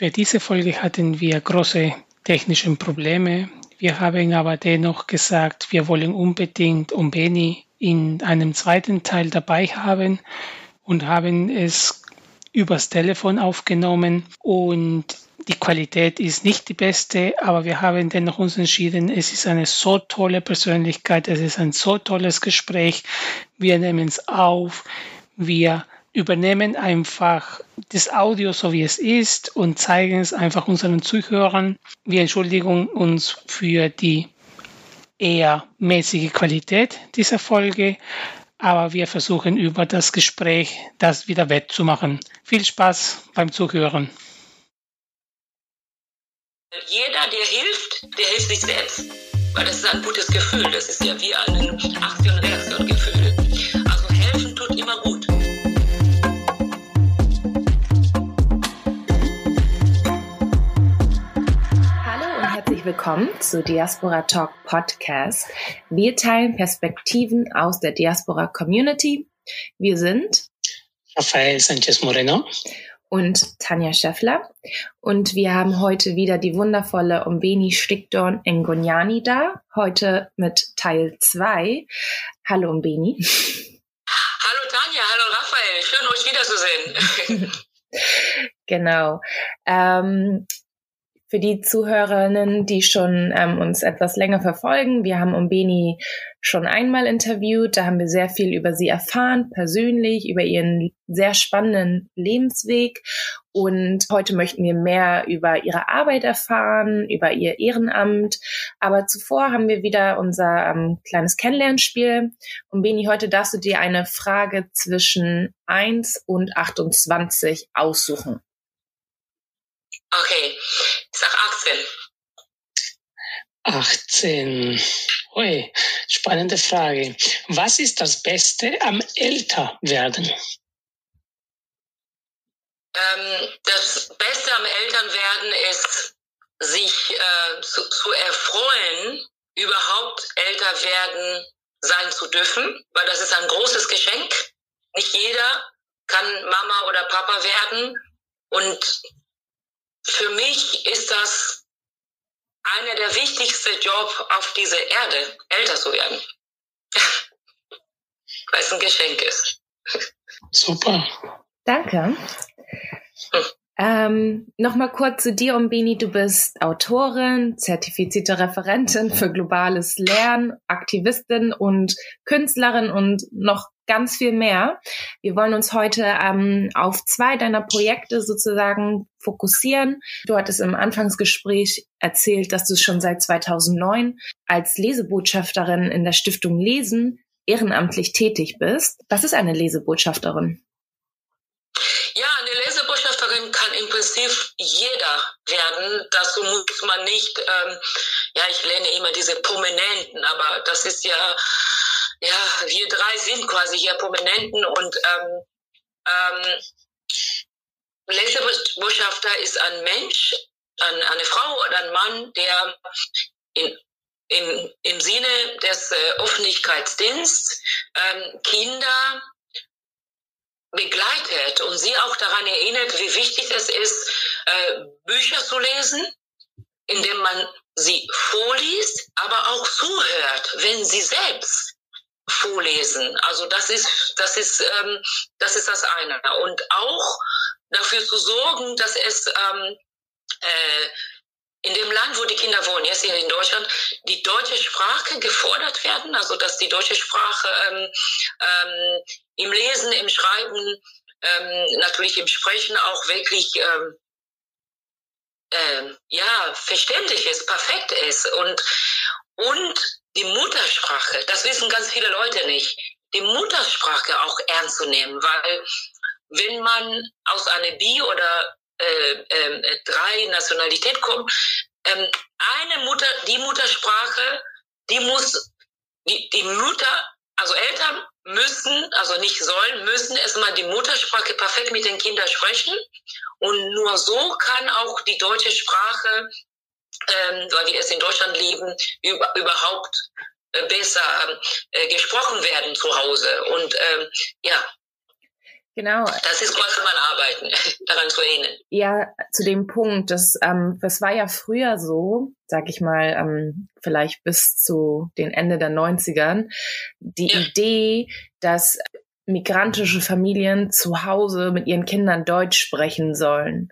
Für diese Folge hatten wir große technische Probleme. Wir haben aber dennoch gesagt, wir wollen unbedingt Umbeni in einem zweiten Teil dabei haben und haben es übers Telefon aufgenommen und die Qualität ist nicht die beste, aber wir haben dennoch uns entschieden, es ist eine so tolle Persönlichkeit, es ist ein so tolles Gespräch. Wir nehmen es auf, wir übernehmen einfach das Audio so wie es ist und zeigen es einfach unseren Zuhörern. Wir entschuldigen uns für die eher mäßige Qualität dieser Folge, aber wir versuchen über das Gespräch das wieder wettzumachen. Viel Spaß beim Zuhören. Jeder, der hilft, der hilft sich selbst. Weil das ist ein gutes Gefühl. Das ist ja wie einen 18 herzlich willkommen zu Diaspora Talk Podcast. Wir teilen Perspektiven aus der Diaspora Community. Wir sind Rafael Sanchez Moreno und Tanja Scheffler. Und wir haben heute wieder die wundervolle Umbeni Stickdorn Ngonyani da. Heute mit Teil 2. Hallo Umbeni. Hallo Tanja, hallo Raphael. Schön euch wiederzusehen. genau. Ähm, für die Zuhörerinnen, die schon ähm, uns etwas länger verfolgen, wir haben Umbeni schon einmal interviewt. Da haben wir sehr viel über sie erfahren, persönlich, über ihren sehr spannenden Lebensweg. Und heute möchten wir mehr über ihre Arbeit erfahren, über ihr Ehrenamt. Aber zuvor haben wir wieder unser ähm, kleines Kennenlernspiel. Und Beni, heute darfst du dir eine Frage zwischen 1 und 28 aussuchen. Okay, ich sag 18. 18. Ui, spannende Frage. Was ist das Beste am Älterwerden? Ähm, das Beste am Älternwerden ist, sich äh, zu, zu erfreuen, überhaupt älter werden sein zu dürfen, weil das ist ein großes Geschenk. Nicht jeder kann Mama oder Papa werden und für mich ist das einer der wichtigsten Jobs auf dieser Erde, älter zu werden. Weil es ein Geschenk ist. Super. Danke. Hm. Ähm, Nochmal kurz zu dir, Umbini. Du bist Autorin, zertifizierte Referentin für globales Lernen, Aktivistin und Künstlerin und noch ganz viel mehr. Wir wollen uns heute ähm, auf zwei deiner Projekte sozusagen fokussieren. Du hattest im Anfangsgespräch erzählt, dass du schon seit 2009 als Lesebotschafterin in der Stiftung Lesen ehrenamtlich tätig bist. Was ist eine Lesebotschafterin? Ja, eine Lesebotschafterin Prinzip jeder werden. Dazu muss man nicht, ähm, ja, ich lerne immer diese Prominenten, aber das ist ja ja, wir drei sind quasi hier Prominenten und ähm, ähm, Lesebotschafter ist ein Mensch, ein, eine Frau oder ein Mann, der in, im, im Sinne des äh, Öffentlichkeitsdienstes ähm, Kinder begleitet und sie auch daran erinnert, wie wichtig es ist, äh, Bücher zu lesen, indem man sie vorliest, aber auch zuhört, wenn sie selbst vorlesen. Also das ist, das ist, ähm, das ist das eine. Und auch dafür zu sorgen, dass es ähm, äh, in dem Land, wo die Kinder wohnen, jetzt hier in Deutschland, die deutsche Sprache gefordert werden, also dass die deutsche Sprache ähm, ähm, im Lesen, im Schreiben, ähm, natürlich im Sprechen auch wirklich ähm, äh, ja verständlich ist, perfekt ist. Und und die Muttersprache, das wissen ganz viele Leute nicht, die Muttersprache auch ernst zu nehmen, weil wenn man aus einer Bi- oder äh, äh, drei Nationalität kommt, ähm, eine Mutter, die Muttersprache, die muss, die, die Mutter, also Eltern müssen, also nicht sollen, müssen erstmal die Muttersprache perfekt mit den Kindern sprechen. Und nur so kann auch die deutsche Sprache ähm, weil wir es in Deutschland leben, über, überhaupt äh, besser äh, gesprochen werden zu Hause. Und ähm, ja. Genau. Das ist quasi mein Arbeiten, daran zu erinnern. Ja, zu dem Punkt, das, ähm, das war ja früher so, sag ich mal, ähm, vielleicht bis zu den Ende der 90ern, die ja. Idee, dass migrantische Familien zu Hause mit ihren Kindern Deutsch sprechen sollen.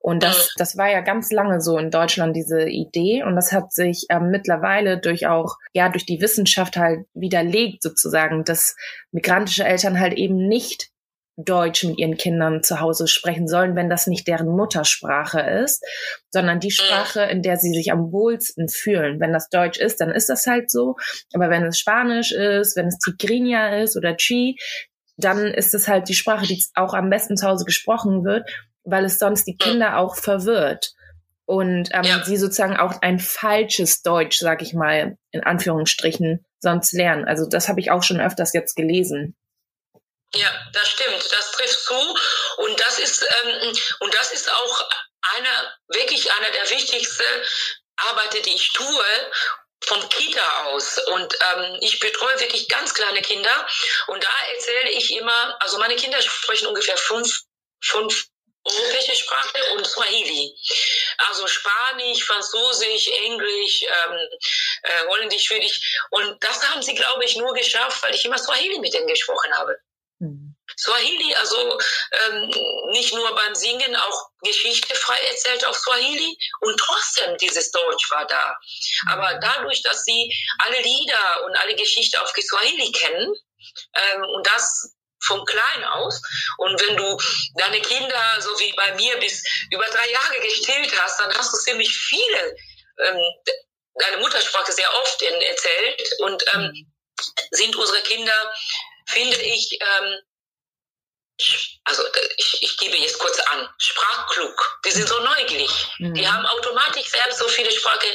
Und das, das war ja ganz lange so in Deutschland, diese Idee. Und das hat sich ähm, mittlerweile durch auch, ja, durch die Wissenschaft halt widerlegt sozusagen, dass migrantische Eltern halt eben nicht Deutsch mit ihren Kindern zu Hause sprechen sollen, wenn das nicht deren Muttersprache ist, sondern die Sprache, in der sie sich am wohlsten fühlen. Wenn das Deutsch ist, dann ist das halt so. Aber wenn es Spanisch ist, wenn es Tigrinya ist oder Chi, dann ist es halt die Sprache, die auch am besten zu Hause gesprochen wird, weil es sonst die Kinder auch verwirrt und ähm, ja. sie sozusagen auch ein falsches Deutsch, sag ich mal, in Anführungsstrichen, sonst lernen. Also das habe ich auch schon öfters jetzt gelesen. Ja, das stimmt, das trifft zu und das ist ähm, und das ist auch einer wirklich einer der wichtigsten Arbeiten, die ich tue vom Kita aus und ähm, ich betreue wirklich ganz kleine Kinder und da erzähle ich immer, also meine Kinder sprechen ungefähr fünf, fünf europäische Sprache und Swahili. Also Spanisch, Französisch, Englisch, ähm, äh, Holländisch, Schwedisch. Und das haben sie, glaube ich, nur geschafft, weil ich immer Swahili mit denen gesprochen habe. Mhm. Swahili, also ähm, nicht nur beim Singen, auch Geschichte frei erzählt auf Swahili und trotzdem dieses Deutsch war da. Mhm. Aber dadurch, dass sie alle Lieder und alle Geschichte auf Swahili kennen ähm, und das vom Klein aus. Und wenn du deine Kinder, so wie bei mir, bis über drei Jahre gestillt hast, dann hast du ziemlich viele, ähm, deine Muttersprache sehr oft in, erzählt. Und ähm, mhm. sind unsere Kinder finde ich, ähm, also ich, ich gebe jetzt kurz an, sprachklug. Die sind so neugierig. Mhm. Die haben automatisch selbst so viele Sprachen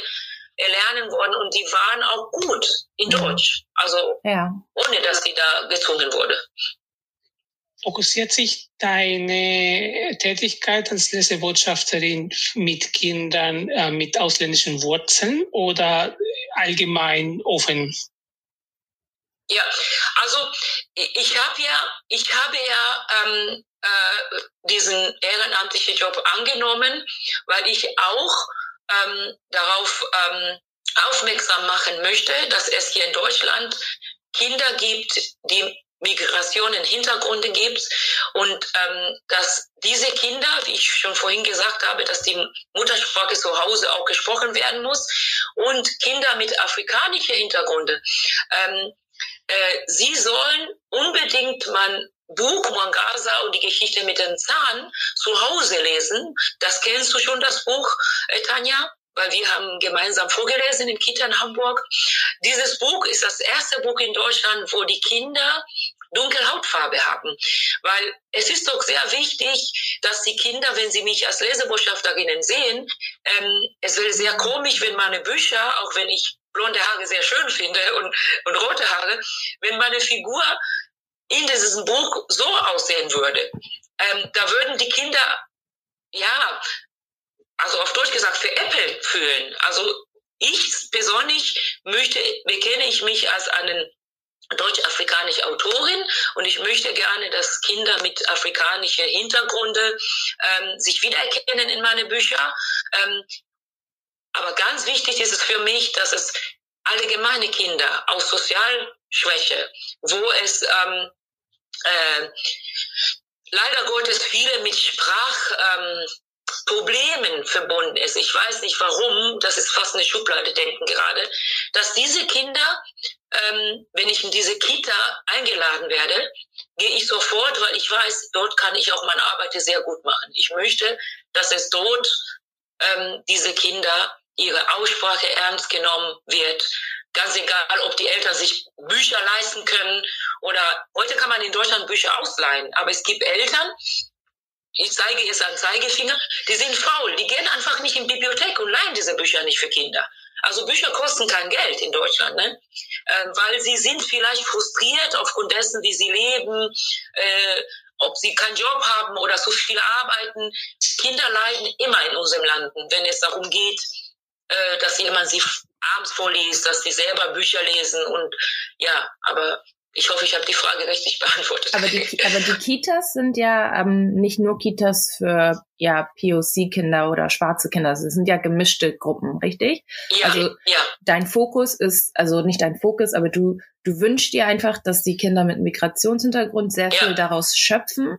erlernen worden und die waren auch gut in mhm. Deutsch. Also ja. ohne dass die da gezwungen wurde. Fokussiert sich deine Tätigkeit als Lesebotschafterin mit Kindern äh, mit ausländischen Wurzeln oder allgemein offen? Ja, also ich habe ja, ich habe ja ähm, äh, diesen ehrenamtlichen Job angenommen, weil ich auch ähm, darauf ähm, aufmerksam machen möchte, dass es hier in Deutschland Kinder gibt, die Migrationen Hintergründe gibt und ähm, dass diese Kinder, wie ich schon vorhin gesagt habe, dass die Muttersprache zu Hause auch gesprochen werden muss und Kinder mit afrikanischen Hintergründen ähm, äh, sie sollen unbedingt mein Buch Mangasa und die Geschichte mit dem Zahn zu Hause lesen. Das kennst du schon, das Buch, äh, Tanja? Weil wir haben gemeinsam vorgelesen im Kita in Hamburg. Dieses Buch ist das erste Buch in Deutschland, wo die Kinder dunkle Hautfarbe haben. Weil es ist doch sehr wichtig, dass die Kinder, wenn sie mich als Lesebotschafterinnen sehen, ähm, es wäre sehr komisch, wenn meine Bücher, auch wenn ich blonde Haare sehr schön finde und, und rote Haare, wenn meine Figur in diesem Buch so aussehen würde. Ähm, da würden die Kinder, ja, also auf Deutsch gesagt, veräppelt fühlen. Also ich persönlich möchte, bekenne ich mich als einen deutsch-afrikanische Autorin und ich möchte gerne, dass Kinder mit afrikanischen Hintergründe ähm, sich wiedererkennen in meine Bücher. Ähm, aber ganz wichtig ist es für mich, dass es allgemeine Kinder aus Sozialschwäche, wo es ähm, äh, leider Gottes viele mit Sprachproblemen ähm, verbunden ist. Ich weiß nicht warum, das ist fast eine Schublade denken gerade, dass diese Kinder, ähm, wenn ich in diese Kita eingeladen werde, gehe ich sofort, weil ich weiß, dort kann ich auch meine Arbeit sehr gut machen. Ich möchte, dass es dort ähm, diese Kinder ihre Aussprache ernst genommen wird. Ganz egal, ob die Eltern sich Bücher leisten können oder heute kann man in Deutschland Bücher ausleihen, aber es gibt Eltern, ich zeige jetzt einen Zeigefinger, die sind faul, die gehen einfach nicht in die Bibliothek und leihen diese Bücher nicht für Kinder. Also Bücher kosten kein Geld in Deutschland, ne? Äh, weil sie sind vielleicht frustriert aufgrund dessen, wie sie leben, äh, ob sie keinen Job haben oder zu viel arbeiten. Kinder leiden immer in unserem Land, wenn es darum geht, äh, dass jemand sie abends vorliest, dass sie selber Bücher lesen und ja, aber Ich hoffe, ich habe die Frage richtig beantwortet. Aber die, aber die Kitas sind ja ähm, nicht nur Kitas für ja POC-Kinder oder schwarze Kinder. Es sind ja gemischte Gruppen, richtig? Ja, also ja. dein Fokus ist, also nicht dein Fokus, aber du, du wünschst dir einfach, dass die Kinder mit Migrationshintergrund sehr Ja. viel daraus schöpfen.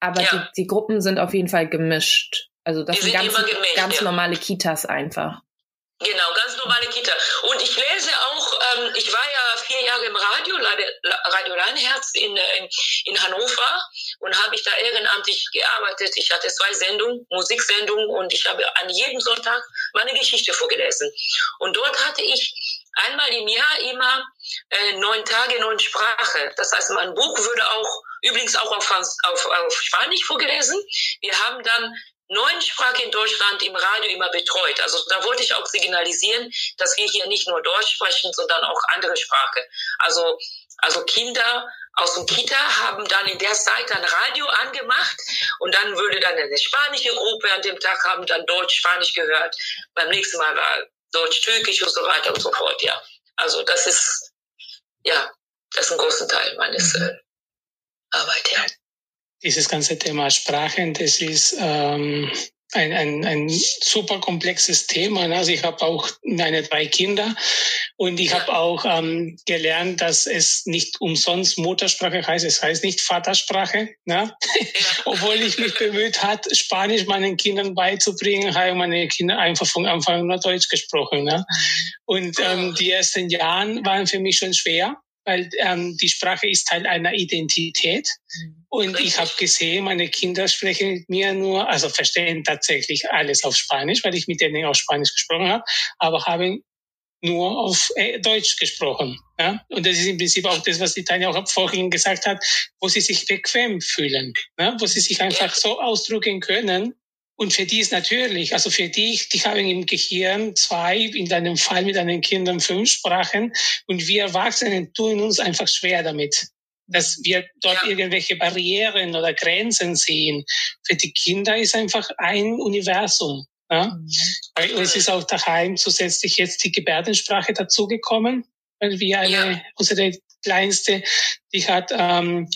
Aber Ja. die, die Gruppen sind auf jeden Fall gemischt. Also das Die sind sind ganz, gemischt, ganz normale Kitas einfach. Genau, ganz normale Kita. Und ich lese auch, ähm, ich war ja vier Jahre im Radio, Radio Leinherz in, äh, in, in Hannover und habe ich da ehrenamtlich gearbeitet. Ich hatte zwei Sendungen, Musiksendungen und ich habe an jedem Sonntag meine Geschichte vorgelesen. Und dort hatte ich einmal im Jahr immer äh, neun Tage, neun Sprache. Das heißt, mein Buch würde auch übrigens auch auf, auf, auf Spanisch vorgelesen. Wir haben dann neun Sprachen in Deutschland im Radio immer betreut. Also da wollte ich auch signalisieren, dass wir hier nicht nur Deutsch sprechen, sondern auch andere Sprachen. Also, also Kinder aus dem Kita haben dann in der Zeit dann Radio angemacht und dann würde dann eine spanische Gruppe an dem Tag haben dann Deutsch, Spanisch gehört. Beim nächsten Mal war Deutsch, Türkisch und so weiter und so fort, ja. Also das ist, ja, das ist ein großer Teil meines Mhm. äh, Arbeit, ja. Dieses ganze Thema Sprachen, das ist ähm, ein, ein, ein super komplexes Thema. ne? Also ich habe auch meine drei Kinder und ich habe auch ähm, gelernt, dass es nicht umsonst Muttersprache heißt. Es heißt nicht Vatersprache. Ne? Obwohl ich mich bemüht hat, Spanisch meinen Kindern beizubringen, haben meine Kinder einfach von Anfang an nur Deutsch gesprochen. Ne? Und ähm, die ersten Jahre waren für mich schon schwer, weil ähm, die Sprache ist Teil einer Identität. Und ich habe gesehen, meine Kinder sprechen mit mir nur, also verstehen tatsächlich alles auf Spanisch, weil ich mit denen auf Spanisch gesprochen habe, aber haben nur auf äh, Deutsch gesprochen. Ja? Und das ist im Prinzip auch das, was die Tanja auch vorhin gesagt hat, wo sie sich bequem fühlen, ne? wo sie sich einfach so ausdrücken können. Und für die ist natürlich, also für die, die haben im Gehirn zwei, in deinem Fall mit deinen Kindern fünf Sprachen und wir Erwachsenen tun uns einfach schwer damit dass wir dort Ja. irgendwelche Barrieren oder Grenzen sehen. Für die Kinder ist einfach ein Universum. Ja? Bei uns ist auch daheim zusätzlich jetzt die Gebärdensprache dazugekommen, weil wir eine, Ja. unsere kleinste, die hat ähm,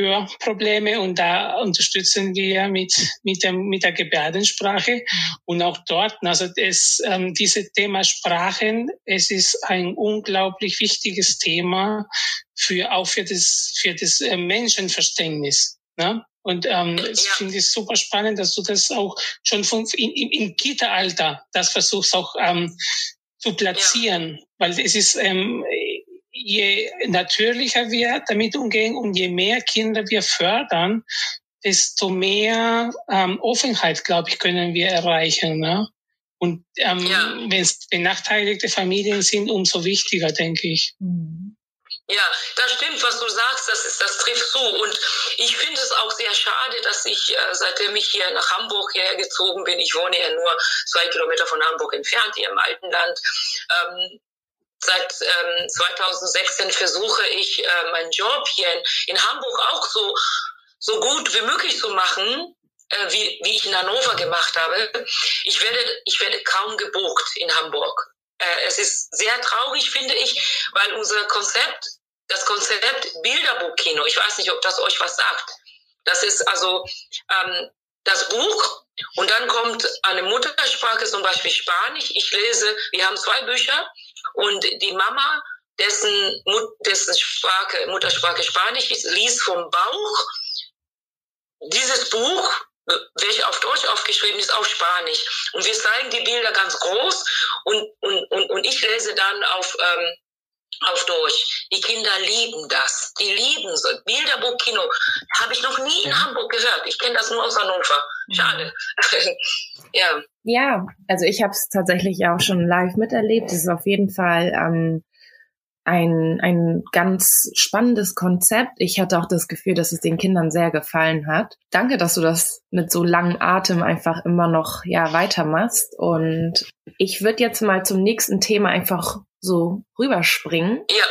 Hörprobleme und da unterstützen wir mit, mit, dem, mit der Gebärdensprache und auch dort, also das, ähm, dieses Thema Sprachen, es ist ein unglaublich wichtiges Thema für, auch für das, für das äh, Menschenverständnis. Ne? Und ähm, das Ja. finde ich super spannend, dass du das auch schon von, in, im, Kita-Alter das versuchst auch ähm, zu platzieren, weil es ist ähm, je natürlicher wir damit umgehen und je mehr Kinder wir fördern, desto mehr ähm, Offenheit, glaube ich, können wir erreichen. Ne? Und ähm, Ja. wenn es benachteiligte Familien sind, umso wichtiger, denke ich. Mhm. Ja, das stimmt, was du sagst, das, ist, das trifft zu. Und ich finde es auch sehr schade, dass ich, äh, seitdem ich hier nach Hamburg hierher gezogen bin, ich wohne ja nur zwei Kilometer von Hamburg entfernt, hier im Altenland, ähm, seit ähm, 2016 versuche ich, äh, meinen Job hier in, in Hamburg auch so, so gut wie möglich zu machen, äh, wie, wie ich in Hannover gemacht habe. Ich werde, ich werde kaum gebucht in Hamburg. Äh, es ist sehr traurig, finde ich, weil unser Konzept, das Konzept Bilderbuchkino, ich weiß nicht, ob das euch was sagt. Das ist also ähm, das Buch und dann kommt eine Muttersprache, zum Beispiel Spanisch. Ich lese, wir haben zwei Bücher und die Mama, dessen, Mut, dessen Sprache, Muttersprache Spanisch ist, liest vom Bauch. Dieses Buch, welches auf Deutsch aufgeschrieben ist, auf Spanisch. Und wir zeigen die Bilder ganz groß und, und, und, und ich lese dann auf, ähm, auf Deutsch. Die Kinder lieben das. Die lieben so. Bilderbuchkino habe ich noch nie in Hamburg gehört. Ich kenne das nur aus Hannover. Schade. ja. Ja, also ich habe es tatsächlich auch schon live miterlebt. Es ist auf jeden Fall ähm, ein, ein ganz spannendes Konzept. Ich hatte auch das Gefühl, dass es den Kindern sehr gefallen hat. Danke, dass du das mit so langem Atem einfach immer noch ja weitermachst. Und ich würde jetzt mal zum nächsten Thema einfach so rüberspringen. Ja.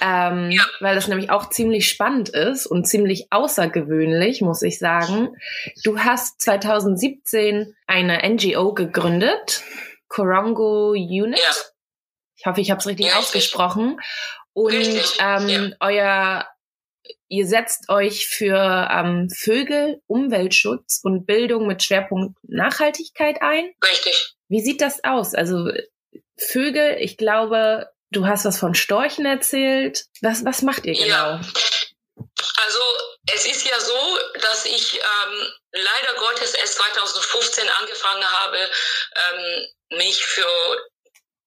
Ähm, Ja. weil das nämlich auch ziemlich spannend ist und ziemlich außergewöhnlich, muss ich sagen. Du hast 2017 eine NGO gegründet, Corongo Unit. Ja. Ich hoffe, ich habe es richtig Ja, ausgesprochen. Und Richtig, ähm, ja. euer ihr setzt euch für ähm, Vögel, Umweltschutz und Bildung mit Schwerpunkt Nachhaltigkeit ein. Richtig. Wie sieht das aus? Also Vögel, ich glaube, du hast was von Storchen erzählt. Was, was macht ihr genau? Ja. Also es ist ja so, dass ich ähm, leider Gottes erst 2015 angefangen habe, ähm, mich für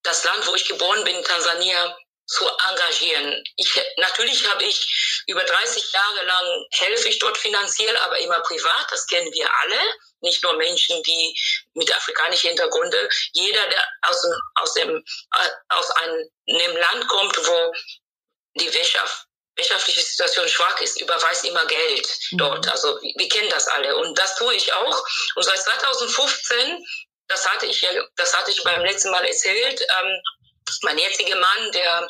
das Land, wo ich geboren bin, Tansania, zu engagieren. Ich, natürlich habe ich über 30 Jahre lang helfe ich dort finanziell, aber immer privat. Das kennen wir alle. Nicht nur Menschen, die mit afrikanischem Hintergrund. Jeder, der aus dem, aus dem, äh, aus einem, einem Land kommt, wo die Wirtschaft wirtschaftliche Situation schwach ist, überweist immer Geld mhm. dort. Also wir, wir kennen das alle und das tue ich auch. Und seit 2015, das hatte ich ja, das hatte ich beim letzten Mal erzählt, ähm, mein jetziger Mann, der,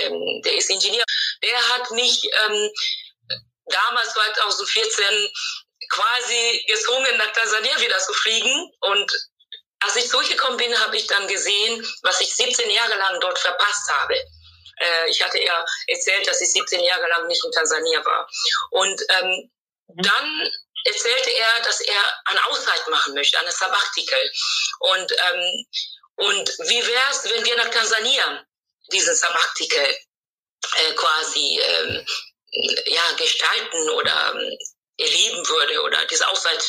ähm, der ist Ingenieur, der hat mich ähm, damals 2014 quasi gezwungen, nach Tansania wieder zu fliegen. Und als ich zurückgekommen bin, habe ich dann gesehen, was ich 17 Jahre lang dort verpasst habe. Äh, ich hatte ja erzählt, dass ich 17 Jahre lang nicht in Tansania war. Und ähm, mhm. dann erzählte er, dass er eine Auszeit machen möchte, eine Sabbatical. Und, ähm, und wie wäre es, wenn wir nach Tansania diesen Sabbatical äh, quasi ähm, ja, gestalten oder ähm, erleben würde oder diese Auszeit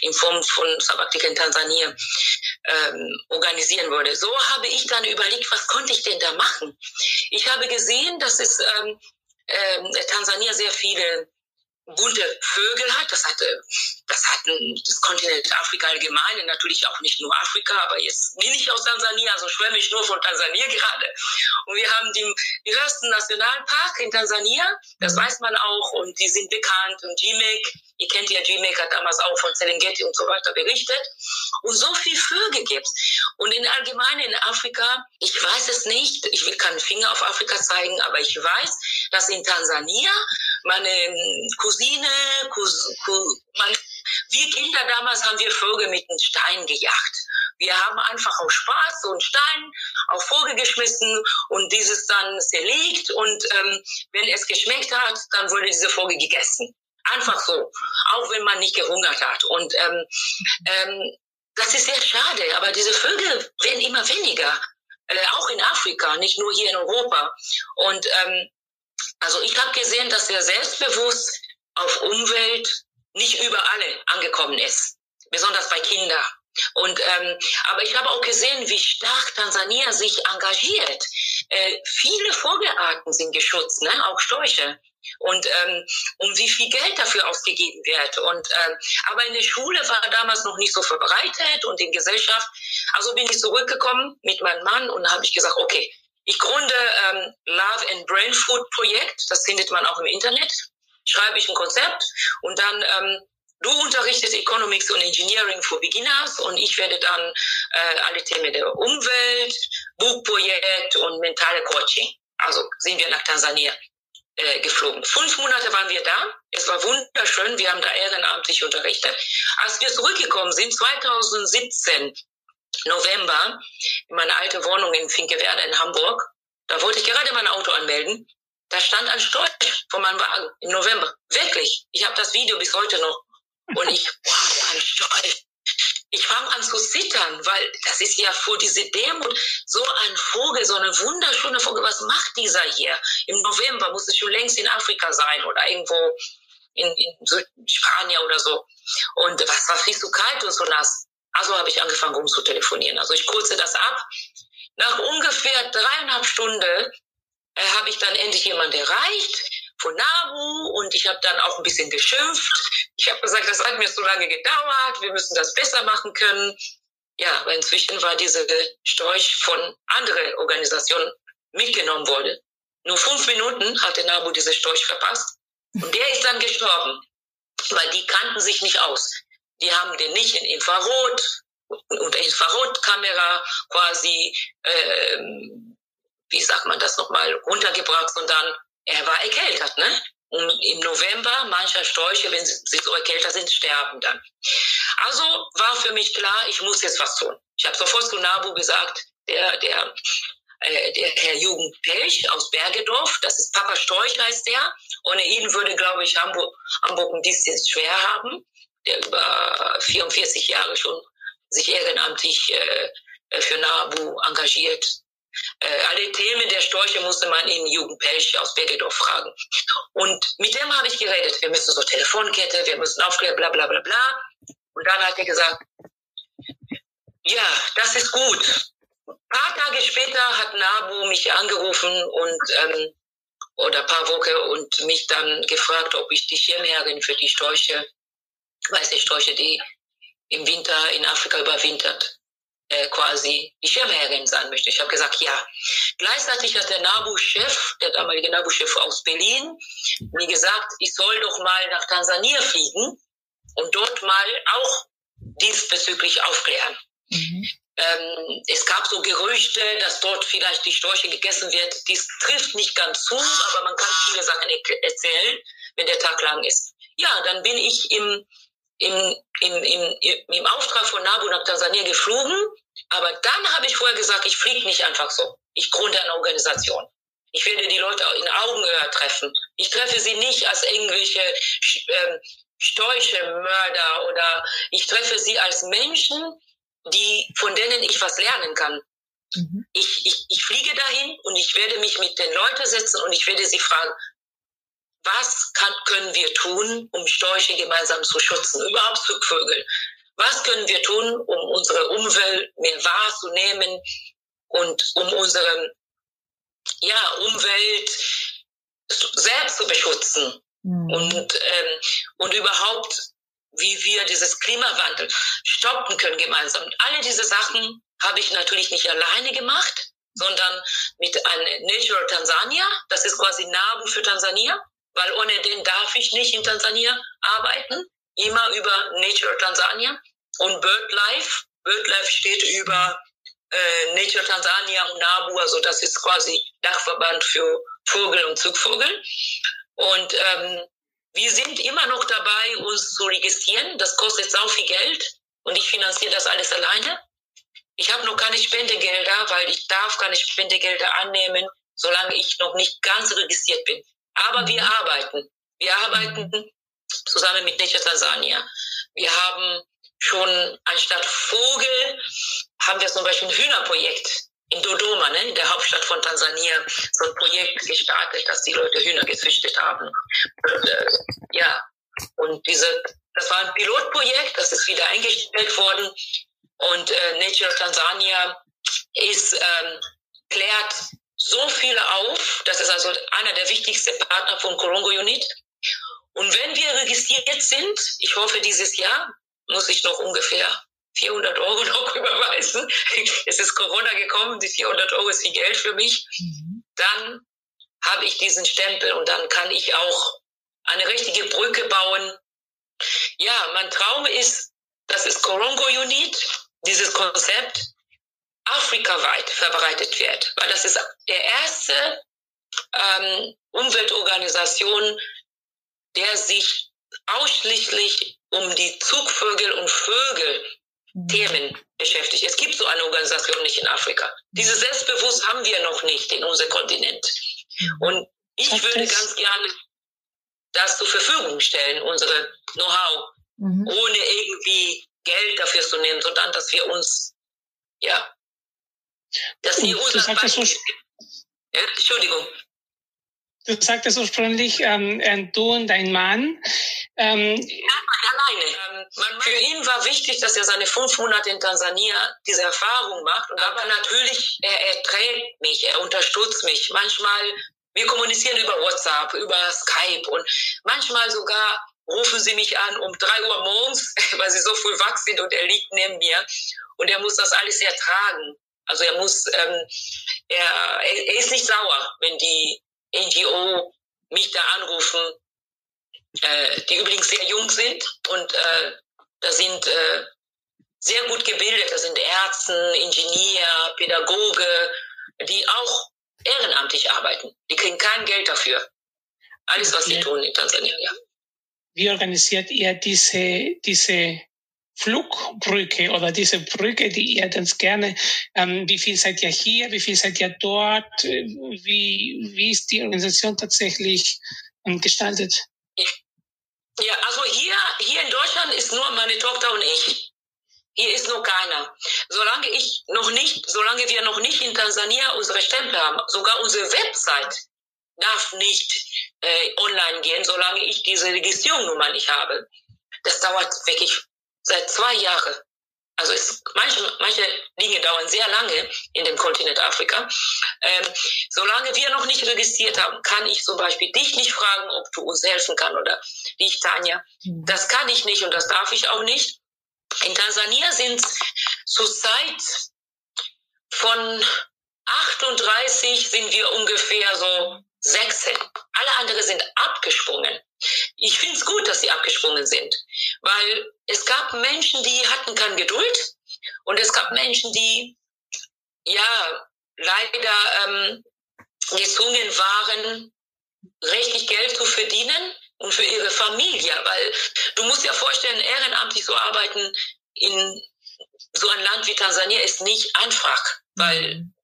in Form von Sabbatik in Tansania ähm, organisieren würde. So habe ich dann überlegt, was konnte ich denn da machen? Ich habe gesehen, dass es ähm, ähm, Tansania sehr viele bunte Vögel hat. Das hatte, das hatten das Kontinent Afrika allgemein, natürlich auch nicht nur Afrika, aber jetzt bin ich aus Tansania, also schwärme ich nur von Tansania gerade. Und wir haben den größten Nationalpark in Tansania, das mhm. weiß man auch, und die sind bekannt, und GMEC, ihr kennt ja GMEC, hat damals auch von Serengeti und so weiter berichtet. Und so viel Vögel gibt's. Und in allgemein in Afrika, ich weiß es nicht, ich will keinen Finger auf Afrika zeigen, aber ich weiß, dass in Tansania meine Cousine, Cous, Cous, meine, wir Kinder damals haben wir Vögel mit einem Stein gejagt. Wir haben einfach aus Spaß so einen Stein auf Vogel geschmissen und dieses dann zerlegt und ähm, wenn es geschmeckt hat, dann wurde dieser Vogel gegessen. Einfach so, auch wenn man nicht gehungert hat. Und ähm, ähm, das ist sehr schade, aber diese Vögel werden immer weniger, äh, auch in Afrika, nicht nur hier in Europa. Und ähm, also ich habe gesehen, dass der selbstbewusst auf Umwelt nicht überall angekommen ist, besonders bei Kindern. Und ähm, aber ich habe auch gesehen, wie stark Tansania sich engagiert. Äh, viele Vogelarten sind geschützt, ne? auch Störche. Und ähm, um wie viel Geld dafür ausgegeben wird. Und ähm, aber in der Schule war damals noch nicht so verbreitet und in Gesellschaft. Also bin ich zurückgekommen mit meinem Mann und habe ich gesagt, okay, ich gründe ähm, Love and Brain Food Projekt, das findet man auch im Internet. Schreibe ich ein Konzept und dann ähm, du unterrichtest Economics und Engineering für Beginners und ich werde dann äh, alle Themen der Umwelt, Buchprojekt und mentale Coaching. Also sind wir nach Tansania äh, geflogen. Fünf Monate waren wir da. Es war wunderschön. Wir haben da ehrenamtlich unterrichtet. Als wir zurückgekommen sind, 2017, November in meine alte Wohnung in Finkewerde in Hamburg. Da wollte ich gerade mein Auto anmelden. Da stand ein Storch vor meinem Wagen im November. Wirklich. Ich habe das Video bis heute noch. Und ich, wow, ein Storch. Ich fange an zu zittern, weil das ist ja vor diese Demut so ein Vogel, so eine wunderschöne Vogel. Was macht dieser hier? Im November muss es schon längst in Afrika sein oder irgendwo in, in Spanien oder so. Und was war viel zu kalt und so nass. Also habe ich angefangen rumzutelefonieren. Also ich kurze das ab. Nach ungefähr dreieinhalb Stunden äh, habe ich dann endlich jemand erreicht von NABU und ich habe dann auch ein bisschen geschimpft. Ich habe gesagt, das hat mir so lange gedauert, wir müssen das besser machen können. Ja, aber inzwischen war diese Storch von anderen Organisationen mitgenommen worden. Nur fünf Minuten hatte NABU diese Storch verpasst und der ist dann gestorben, weil die kannten sich nicht aus. Die haben den nicht in Infrarot und Infrarotkamera quasi, äh, wie sagt man das nochmal, runtergebracht, sondern er war erkältet, ne? Und im November, mancher Sträuche, wenn sie so erkältet sind, sterben dann. Also war für mich klar, ich muss jetzt was tun. Ich habe sofort zu Nabu gesagt, der, der äh, der Herr Pelch aus Bergedorf. Das ist Papa Storch heißt der. Ohne ihn würde, glaube ich, Hamburg, Hamburg ein bisschen schwer haben, über 44 Jahre schon sich ehrenamtlich äh, für NABU engagiert. Äh, alle Themen der Storche musste man in Jugend Pelch aus Bergedorf fragen. Und mit dem habe ich geredet. Wir müssen so Telefonkette, wir müssen aufklären, bla bla bla bla. Und dann hat er gesagt, ja, das ist gut. Ein paar Tage später hat NABU mich angerufen und ähm, oder paar Wochen und mich dann gefragt, ob ich die Schirmherrin für die Storche, weiße die im Winter in Afrika überwintert, äh, quasi die Schirmherrin sein möchte. Ich habe gesagt, ja. Gleichzeitig hat der NABU-Chef, der damalige NABU-Chef aus Berlin, mir gesagt, ich soll doch mal nach Tansania fliegen und dort mal auch diesbezüglich aufklären. Mhm. Ähm, es gab so Gerüchte, dass dort vielleicht die Storche gegessen wird. Dies trifft nicht ganz zu, aber man kann viele Sachen erzählen, wenn der Tag lang ist. Ja, dann bin ich im, im, im, im, im Auftrag von NABU nach Tansania geflogen. Aber dann habe ich vorher gesagt, ich fliege nicht einfach so. Ich gründe eine Organisation. Ich werde die Leute in Augenhöhe treffen. Ich treffe sie nicht als irgendwelche äh, Storche, Mörder oder ich treffe sie als Menschen, die, von denen ich was lernen kann. Mhm. Ich, ich, ich fliege dahin und ich werde mich mit den Leuten setzen und ich werde sie fragen, was kann, können wir tun, um Storche gemeinsam zu schützen, überhaupt Zugvögel? Was können wir tun, um unsere Umwelt mehr wahrzunehmen und um unsere ja, Umwelt selbst zu beschützen? Mhm. Und, ähm, und überhaupt wie wir dieses Klimawandel stoppen können gemeinsam. Und alle diese Sachen habe ich natürlich nicht alleine gemacht, sondern mit einem Nature Tansania. Das ist quasi NABU für Tansania, weil ohne den darf ich nicht in Tansania arbeiten. Immer über Nature Tansania und BirdLife. BirdLife steht über äh, Nature Tansania und NABU, also das ist quasi Dachverband für Vogel und Zugvogel. Und ähm, wir sind immer noch dabei, uns zu registrieren. Das kostet sau viel Geld und ich finanziere das alles alleine. Ich habe noch keine Spendegelder, weil ich darf keine Spendegelder annehmen, solange ich noch nicht ganz registriert bin. Aber wir mhm. arbeiten. Wir arbeiten zusammen mit Nature Tansania. Wir haben schon anstatt Vogel haben wir zum Beispiel ein Hühnerprojekt in Dodoma, ne, in der Hauptstadt von Tansania, so ein Projekt gestartet, dass die Leute Hühner gezüchtet haben. Und, äh, ja, und diese, das war ein Pilotprojekt, das ist wieder eingestellt worden. Und äh, Nature Tansania ist, ähm, klärt so viel auf. Das ist also einer der wichtigsten Partner von Corongo Unit. Und wenn wir registriert sind, ich hoffe dieses Jahr, muss ich noch ungefähr 400 Euro noch überweisen. Es ist Corona gekommen, die 400 Euro ist viel Geld für mich. Mhm. Dann habe ich diesen Stempel und dann kann ich auch eine richtige Brücke bauen. Ja, mein Traum ist, dass es Corongo Unit, dieses Konzept, afrikaweit verbreitet wird, weil das ist der erste ähm, Umweltorganisation, der sich ausschließlich um die Zugvögel und Vögel Themen beschäftigt. Es gibt so eine Organisation nicht in Afrika. Dieses Selbstbewusst haben wir noch nicht in unserem Kontinent. Und ich würde ganz gerne das zur Verfügung stellen, unsere Know-how, mhm. ohne irgendwie Geld dafür zu nehmen, sondern dass wir uns, ja, dass wir uns Beispiel, ja, Entschuldigung. Du sagtest ursprünglich, ähm, äh, du und dein Mann. Ähm, ja, alleine. Ähm, für ihn war wichtig, dass er seine fünf Monate in Tansania diese Erfahrung macht. Aber natürlich, er, er trägt mich, er unterstützt mich. Manchmal, wir kommunizieren über WhatsApp, über Skype und manchmal sogar rufen sie mich an um drei Uhr morgens, weil sie so früh wach sind und er liegt neben mir und er muss das alles ertragen. Also er muss, ähm, er, er ist nicht sauer, wenn die NGO mich da anrufen, äh, die übrigens sehr jung sind und äh, da sind äh, sehr gut gebildet, da sind Ärzte, Ingenieur, Pädagoge, die auch ehrenamtlich arbeiten. Die kriegen kein Geld dafür. Alles, was sie tun in Tansania. Wie organisiert ihr diese, diese Flugbrücke oder diese Brücke, die ihr ganz gerne, ähm, wie viel seid ihr hier, wie viel seid ihr dort, wie, wie ist die Organisation tatsächlich ähm, gestaltet? Ja, also hier, hier in Deutschland ist nur meine Tochter und ich. Hier ist noch keiner. Solange ich noch nicht, solange wir noch nicht in Tansania unsere Stempel haben, sogar unsere Website darf nicht äh, online gehen, solange ich diese Registrierungsnummer nicht habe. Das dauert wirklich seit zwei Jahren. Also es, manche, manche Dinge dauern sehr lange in dem Kontinent Afrika. Ähm, solange wir noch nicht registriert haben, kann ich zum Beispiel dich nicht fragen, ob du uns helfen kannst oder dich, Tanja. Mhm. Das kann ich nicht und das darf ich auch nicht. In Tansania sind zurzeit von 38 sind wir ungefähr so 16. Alle anderen sind abgesprungen. Ich finde es gut, dass sie abgesprungen sind, weil es gab Menschen, die hatten keine Geduld und es gab Menschen, die ja leider ähm, gezwungen waren, richtig Geld zu verdienen und für ihre Familie, weil du musst dir vorstellen, ehrenamtlich zu arbeiten in so ein Land wie Tansania ist nicht einfach, weil mhm.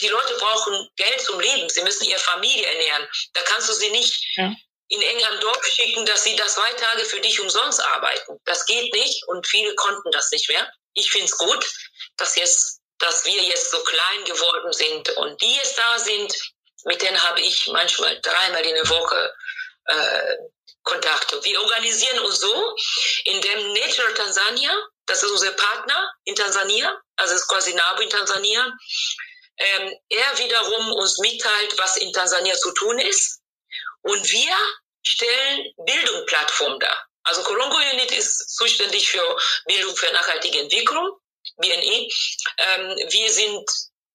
die Leute brauchen Geld zum Leben. Sie müssen ihre Familie ernähren. Da kannst du sie nicht ja. In England Dorf schicken, dass sie das zwei Tage für dich umsonst arbeiten. Das geht nicht und viele konnten das nicht mehr. Ich finde es gut, dass jetzt, dass wir jetzt so klein geworden sind und die jetzt da sind, mit denen habe ich manchmal dreimal in der Woche äh, Kontakte. Wir organisieren uns so, indem Nature Tansania, das ist unser Partner in Tansania, also ist quasi NABU in Tansania, ähm, er wiederum uns mitteilt, was in Tansania zu tun ist. Und wir stellen Bildungsplattform dar. Also Colongo Unit ist zuständig für Bildung für nachhaltige Entwicklung, BNE. Ähm, wir sind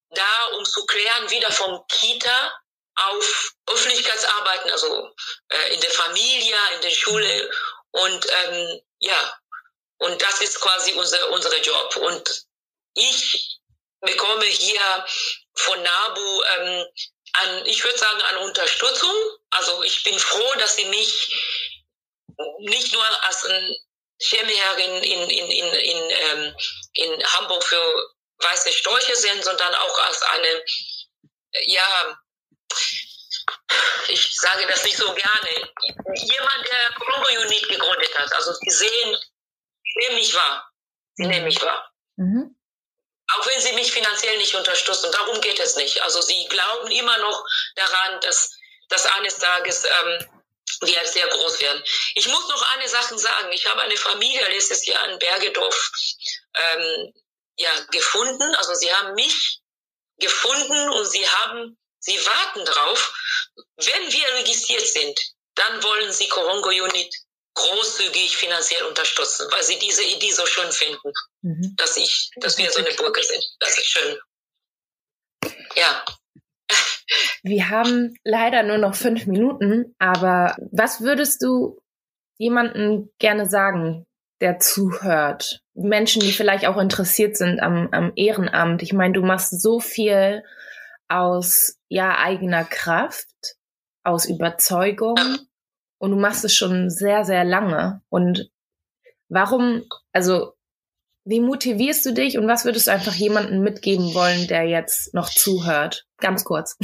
da, um zu klären, wieder vom Kita auf Öffentlichkeitsarbeiten, also äh, in der Familie, in der Schule und ähm, ja, und das ist quasi unser unser Job. Und ich bekomme hier von NABU ähm, an, ich würde sagen, an Unterstützung. Also ich bin froh, dass sie mich nicht nur als Schirmherrin in, in, in, in, ähm, in Hamburg für weiße Storche sehen, sondern auch als eine ja, ich sage das nicht so gerne, jemand, der Colombo Unit gegründet hat. Also sie sehen, nehmen mich wahr. Sie mhm. nehmen mich wahr. Mhm. Auch wenn sie mich finanziell nicht unterstützen, darum geht es nicht. Also sie glauben immer noch daran, dass, dass eines Tages ähm, wir sehr groß werden. Ich muss noch eine Sache sagen. Ich habe eine Familie letztes Jahr in Bergedorf ähm, ja, gefunden. Also sie haben mich gefunden und sie haben Sie warten darauf, wenn wir registriert sind, dann wollen Sie Korongo Unit großzügig finanziell unterstützen, weil sie diese Idee so schön finden, mhm. dass ich, dass wir so eine Brücke sind. Das ist schön. Ja. Wir haben leider nur noch fünf Minuten, aber was würdest du jemanden gerne sagen, der zuhört? Menschen, die vielleicht auch interessiert sind am, am Ehrenamt. Ich meine, du machst so viel aus ja eigener Kraft, aus Überzeugung und du machst es schon sehr, sehr lange. Und warum, also wie motivierst du dich und was würdest du einfach jemandem mitgeben wollen, der jetzt noch zuhört? Ganz kurz.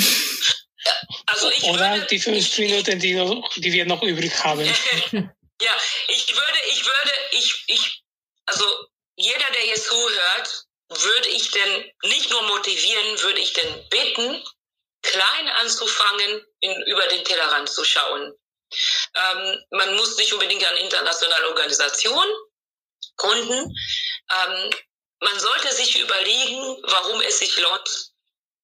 Also ich Oder würde, die fünf Minuten, die, die wir noch übrig haben. ja, ich würde, ich würde, ich, ich, also jeder, der hier zuhört, würde ich denn nicht nur motivieren, würde ich denn bitten, klein anzufangen, in, über den Tellerrand zu schauen. Ähm, man muss nicht unbedingt an internationale Organisationen gründen. Ähm, man sollte sich überlegen, warum es sich lohnt,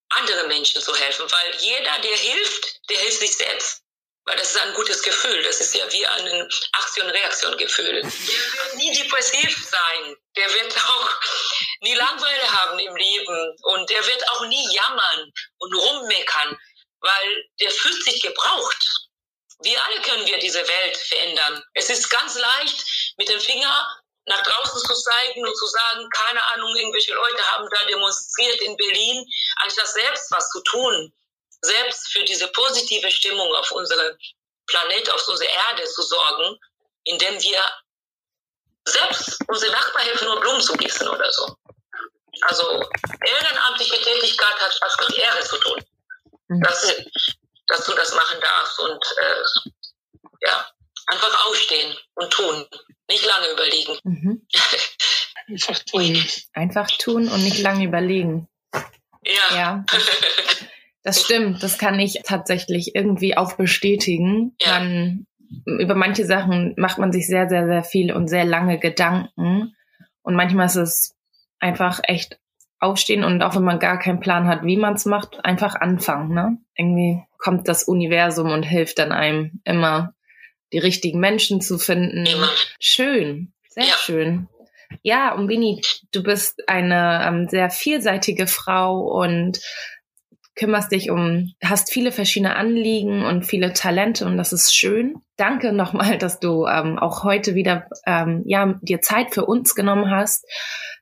andere Menschen zu helfen, weil jeder, der hilft, der hilft sich selbst. Weil das ist ein gutes Gefühl. Das ist ja wie ein Aktion-Reaktion-Gefühl. Der wird nie depressiv sein. Der wird auch nie Langeweile haben im Leben. Und der wird auch nie jammern und rummeckern, weil der fühlt sich gebraucht. Wir alle können wir diese Welt verändern. Es ist ganz leicht, mit dem Finger nach draußen zu zeigen und zu sagen, keine Ahnung, irgendwelche Leute haben da demonstriert in Berlin, anstatt selbst was zu tun selbst für diese positive Stimmung auf unserem Planet, auf unserer Erde zu sorgen, indem wir selbst unsere Nachbarn helfen, nur Blumen zu gießen oder so. Also ehrenamtliche Tätigkeit hat was mit Ehre zu tun. Mhm. Dass, du das machen darfst und äh, ja, einfach aufstehen und tun. Nicht lange überlegen. Mhm. Einfach tun. Einfach tun und nicht lange überlegen. Ja. ja. Das stimmt, das kann ich tatsächlich irgendwie auch bestätigen. Ja. Man, über manche Sachen macht man sich sehr, sehr, sehr viel und sehr lange Gedanken. Und manchmal ist es einfach echt aufstehen und auch wenn man gar keinen Plan hat, wie man es macht, einfach anfangen. Ne? Irgendwie kommt das Universum und hilft dann einem immer, die richtigen Menschen zu finden. Immer. Schön, sehr ja. schön. Ja, und Bini, du bist eine ähm, sehr vielseitige Frau und kümmerst dich um, hast viele verschiedene Anliegen und viele Talente und das ist schön. Danke nochmal, dass du ähm, auch heute wieder ähm, ja, dir Zeit für uns genommen hast,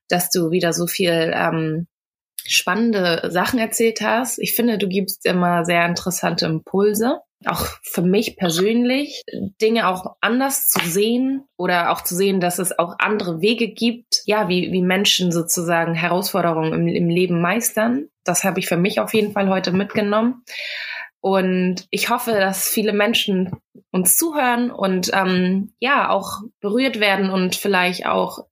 dass du wieder so viel ähm, spannende Sachen erzählt hast. Ich finde, du gibst immer sehr interessante Impulse auch für mich persönlich, Dinge auch anders zu sehen oder auch zu sehen, dass es auch andere Wege gibt, ja, wie, wie Menschen sozusagen Herausforderungen im, im Leben meistern. Das habe ich für mich auf jeden Fall heute mitgenommen. Und ich hoffe, dass viele Menschen uns zuhören und ähm, ja auch berührt werden und vielleicht auch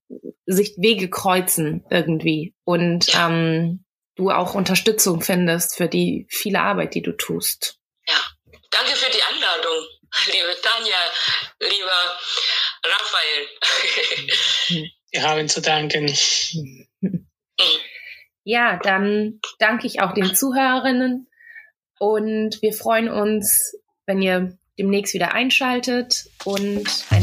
sich Wege kreuzen irgendwie und ähm, du auch Unterstützung findest für die viele Arbeit, die du tust. Danke für die Einladung, liebe Tanja, lieber Raphael. Wir haben zu danken. Ja, dann danke ich auch den Zuhörerinnen und wir freuen uns, wenn ihr demnächst wieder einschaltet und eine